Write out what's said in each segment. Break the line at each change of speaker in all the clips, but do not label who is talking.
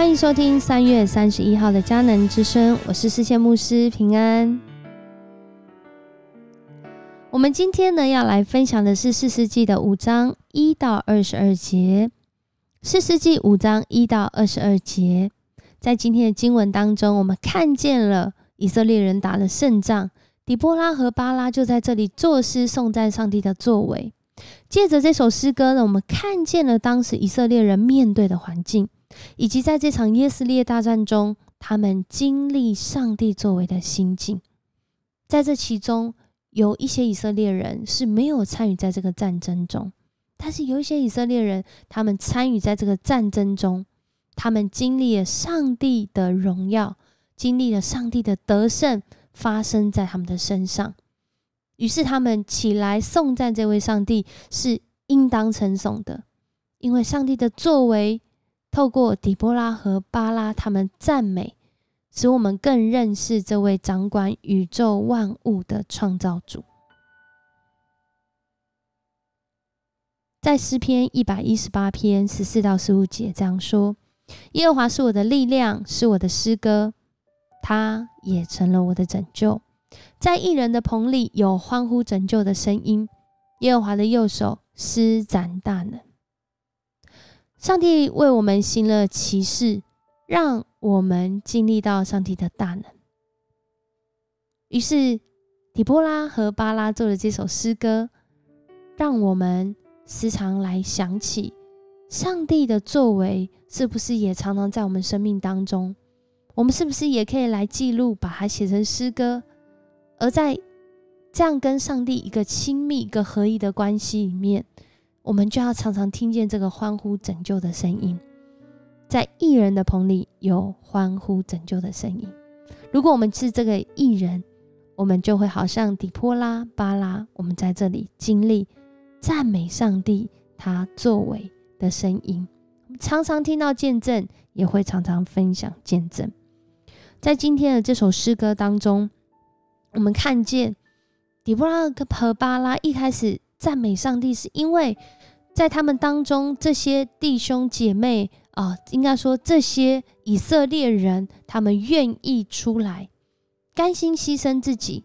欢迎收听三月三十一号的迦南之声，我是世界牧师平安。我们今天呢要来分享的是四世纪的五章一到二十二节。四世纪五章一到二十二节，在今天的经文当中，我们看见了以色列人打了胜仗，底波拉和巴拉就在这里作诗颂赞上帝的作为。借着这首诗歌呢，我们看见了当时以色列人面对的环境，以及在这场耶斯列大战中，他们经历上帝作为的心境。在这其中，有一些以色列人是没有参与在这个战争中，但是有一些以色列人，他们参与在这个战争中，他们经历了上帝的荣耀，经历了上帝的得胜发生在他们的身上。于是他们起来颂赞这位上帝是应当称颂的，因为上帝的作为透过底波拉和巴拉他们赞美，使我们更认识这位掌管宇宙万物的创造主。在诗篇一百一十八篇十四到十五节这样说：“耶和华是我的力量，是我的诗歌，他也成了我的拯救。”在异人的棚里有欢呼拯救的声音，耶和华的右手施展大能。上帝为我们行了奇事，让我们经历到上帝的大能。于是，底波拉和巴拉做了这首诗歌，让我们时常来想起上帝的作为，是不是也常常在我们生命当中？我们是不是也可以来记录，把它写成诗歌？而在这样跟上帝一个亲密、一个合一的关系里面，我们就要常常听见这个欢呼拯救的声音。在艺人的棚里有欢呼拯救的声音。如果我们是这个艺人，我们就会好像底波拉、巴拉，我们在这里经历赞美上帝他作为的声音。常常听到见证，也会常常分享见证。在今天的这首诗歌当中。我们看见底波拉和巴拉一开始赞美上帝，是因为在他们当中这些弟兄姐妹啊，应该说这些以色列人，他们愿意出来，甘心牺牲自己，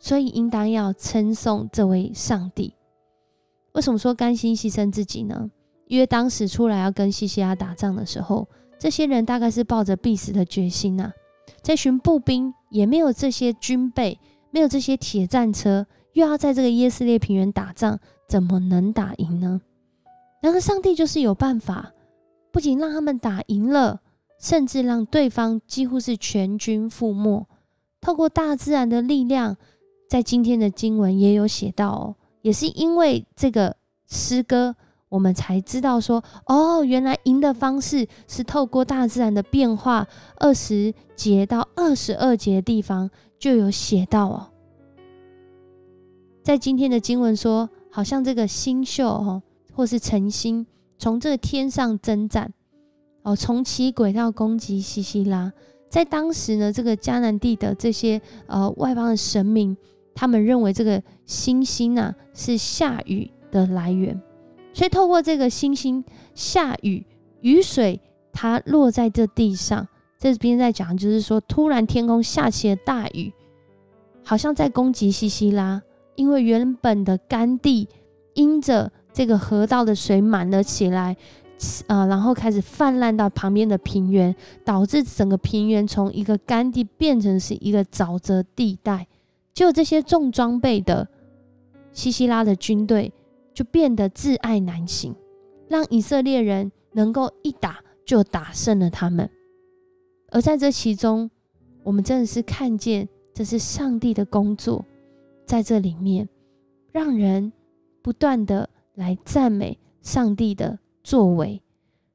所以应当要称颂这位上帝。为什么说甘心牺牲自己呢？因为当时出来要跟西西拉打仗的时候，这些人大概是抱着必死的决心呐。这群步兵也没有这些军备，没有这些铁战车，又要在这个耶斯列平原打仗，怎么能打赢呢？然而上帝就是有办法，不仅让他们打赢了，甚至让对方几乎是全军覆没。透过大自然的力量，在今天的经文也有写到哦，也是因为这个诗歌。我们才知道说，哦，原来赢的方式是透过大自然的变化。二十节到二十二节的地方就有写到哦，在今天的经文说，好像这个星宿哦，或是晨星从这个天上征战哦，从其轨道攻击西西拉。在当时呢，这个迦南地的这些呃外邦的神明，他们认为这个星星啊是下雨的来源。所以，透过这个星星下雨，雨水它落在这地上，这边在讲，就是说，突然天空下起了大雨，好像在攻击西西拉，因为原本的干地因着这个河道的水满了起来，啊，然后开始泛滥到旁边的平原，导致整个平原从一个干地变成是一个沼泽地带，就这些重装备的西西拉的军队。就变得自爱难行，让以色列人能够一打就打胜了他们。而在这其中，我们真的是看见这是上帝的工作，在这里面，让人不断的来赞美上帝的作为。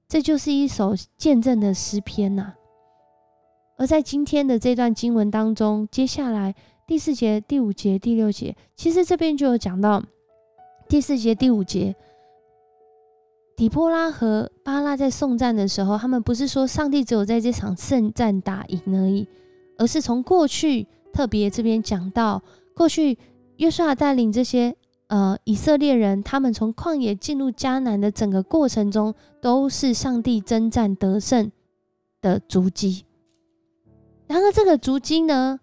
这就是一首见证的诗篇呐。而在今天的这段经文当中，接下来第四节、第五节、第六节，其实这边就有讲到。第四节、第五节，底波拉和巴拉在送战的时候，他们不是说上帝只有在这场圣战打赢而已，而是从过去特别这边讲到，过去约书亚带领这些呃以色列人，他们从旷野进入迦南的整个过程中，都是上帝征战得胜的足迹。然而，这个足迹呢，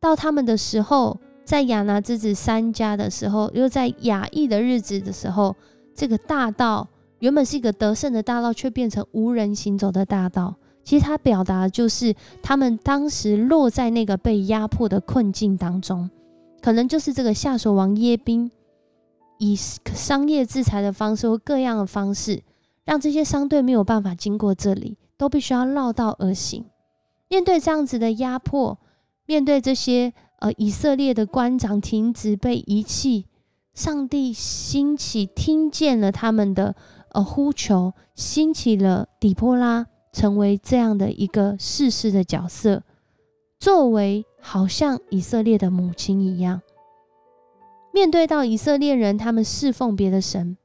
到他们的时候，在亚拿之子三家的时候，又在雅意的日子的时候，这个大道原本是一个得胜的大道，却变成无人行走的大道。其实，它表达的就是他们当时落在那个被压迫的困境当中，可能就是这个下手王耶宾以商业制裁的方式或各样的方式，让这些商队没有办法经过这里，都必须要绕道而行。面对这样子的压迫，面对这些呃以色列的官长停止被遗弃，上帝兴起听见了他们的呃呼求，兴起了底波拉成为这样的一个世事的角色，作为好像以色列的母亲一样，面对到以色列人他们侍奉别的神，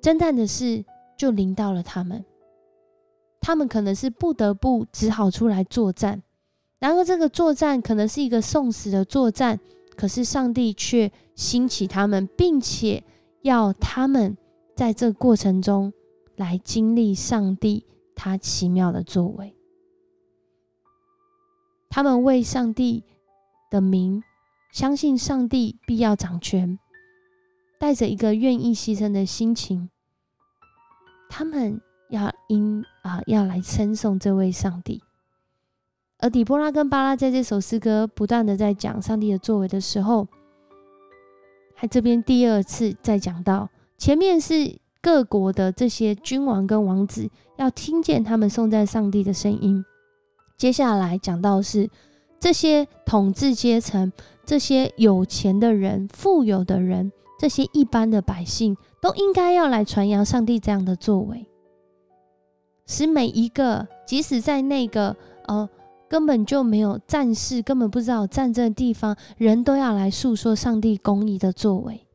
侦探的事就临到了他们。他们可能是不得不只好出来作战，然而这个作战可能是一个送死的作战，可是上帝却兴起他们，并且要他们在这过程中来经历上帝他奇妙的作为。他们为上帝的名，相信上帝必要掌权，带着一个愿意牺牲的心情，他们。要因啊，要来称颂这位上帝。而底波拉跟巴拉在这首诗歌不断的在讲上帝的作为的时候，还这边第二次再讲到，前面是各国的这些君王跟王子要听见他们颂赞上帝的声音，接下来讲到是这些统治阶层、这些有钱的人、富有的人、这些一般的百姓，都应该要来传扬上帝这样的作为。使每一个，即使在那个呃根本就没有战事、根本不知道战争的地方，人都要来诉说上帝公义的作为。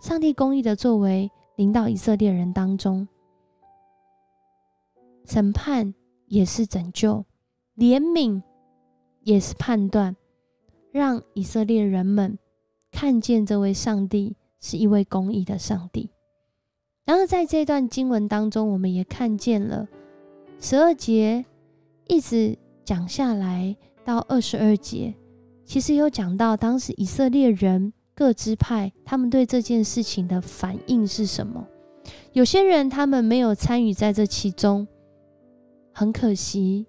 上帝公义的作为临到以色列人当中，审判也是拯救，怜悯也是判断，让以色列人们看见这位上帝是一位公义的上帝。然后在这段经文当中，我们也看见了十二节一直讲下来到二十二节，其实有讲到当时以色列人各支派他们对这件事情的反应是什么。有些人他们没有参与在这其中，很可惜，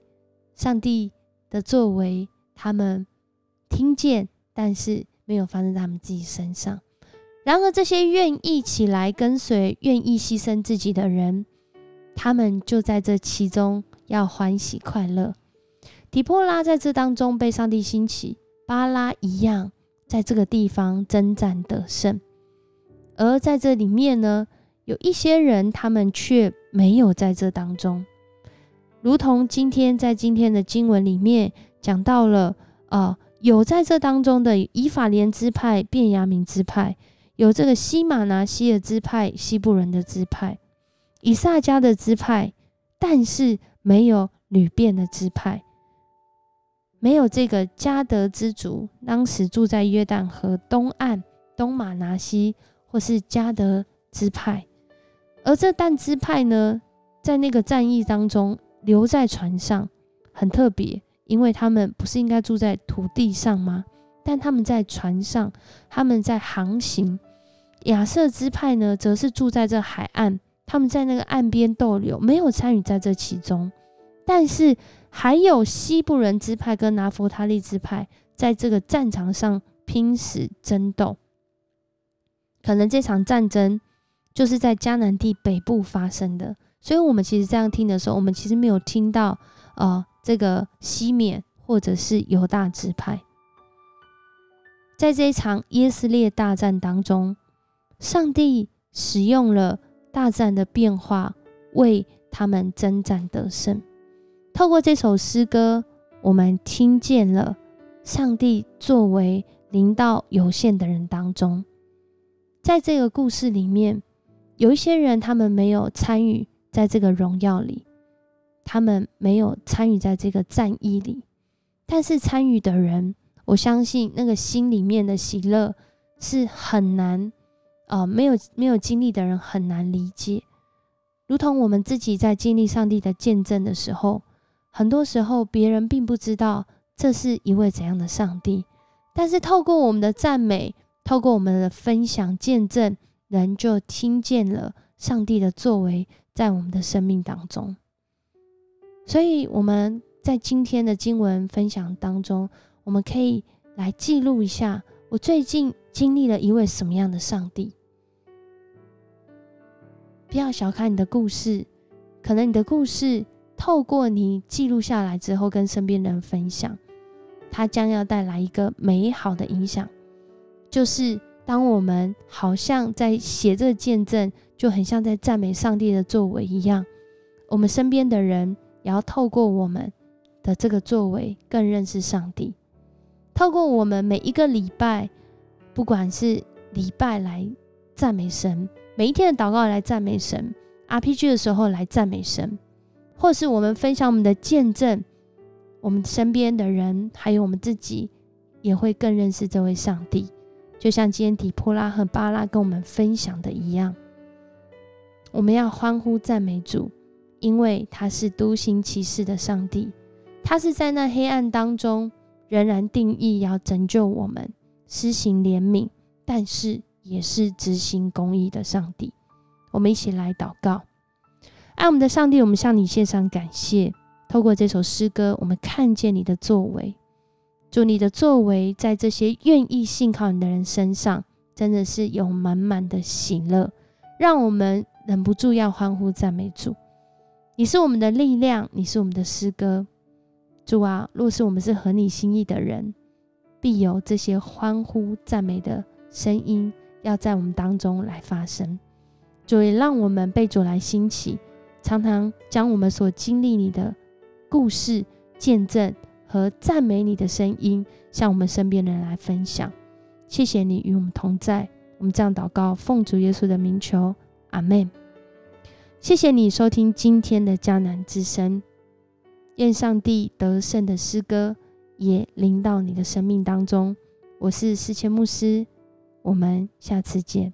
上帝的作为他们听见，但是没有发生在他们自己身上。然而，这些愿意起来跟随、愿意牺牲自己的人，他们就在这其中要欢喜快乐。底波拉在这当中被上帝兴起，巴拉一样在这个地方征战得胜。而在这里面呢，有一些人他们却没有在这当中，如同今天在今天的经文里面讲到了，呃，有在这当中的以法莲支派、便雅明支派。有这个西马拿西的支派、西部人的支派、以撒家的支派，但是没有吕便的支派，没有这个加德之族，当时住在约旦河东岸东马拿西或是加德支派，而这但支派呢，在那个战役当中留在船上，很特别，因为他们不是应该住在土地上吗？但他们在船上，他们在航行。亚瑟支派呢，则是住在这海岸，他们在那个岸边逗留，没有参与在这其中。但是还有西部人支派跟拿佛他利支派，在这个战场上拼死争斗。可能这场战争就是在迦南地北部发生的。所以，我们其实这样听的时候，我们其实没有听到呃这个西缅或者是犹大支派。在这一场耶斯列大战当中，上帝使用了大战的变化，为他们征战得胜。透过这首诗歌，我们听见了上帝作为临到有限的人当中。在这个故事里面，有一些人他们没有参与在这个荣耀里，他们没有参与在这个战役里，但是参与的人。我相信那个心里面的喜乐是很难，呃，没有没有经历的人很难理解。如同我们自己在经历上帝的见证的时候，很多时候别人并不知道这是一位怎样的上帝，但是透过我们的赞美，透过我们的分享见证，人就听见了上帝的作为在我们的生命当中。所以我们在今天的经文分享当中，我们可以来记录一下，我最近经历了一位什么样的上帝。不要小看你的故事，可能你的故事透过你记录下来之后，跟身边人分享，它将要带来一个美好的影响。就是当我们好像在写这个见证，就很像在赞美上帝的作为一样，我们身边的人也要透过我们的这个作为，更认识上帝。透过我们每一个礼拜，不管是礼拜来赞美神。每一天的祷告来赞美神，RPG 的时候来赞美神，或是我们分享我们的见证，我们身边的人还有我们自己也会更认识这位上帝。就像今天底波拉和巴拉跟我们分享的一样，我们要欢呼赞美主，因为他是独行其事的上帝，他是在那黑暗当中仍然定义要拯救我们，施行怜悯，但是。也是执行公义的上帝，我们一起来祷告。爱我们的上帝，我们向你献上感谢。透过这首诗歌，我们看见你的作为。祝你的作为在这些愿意信靠你的人身上，真的是有满满的喜乐，让我们忍不住要欢呼赞美主。你是我们的力量，你是我们的诗歌。主啊，若是我们是合你心意的人，必有这些欢呼赞美的声音。要在我们当中来发生，主也让我们被主来兴起，常常将我们所经历你的故事、见证和赞美你的声音，向我们身边的人来分享。谢谢你与我们同在，我们这样祷告，奉主耶稣的名求，阿门。谢谢你收听今天的迦南之声，愿上帝得胜的诗歌也临到你的生命当中。我是思谦牧师。我们下次见。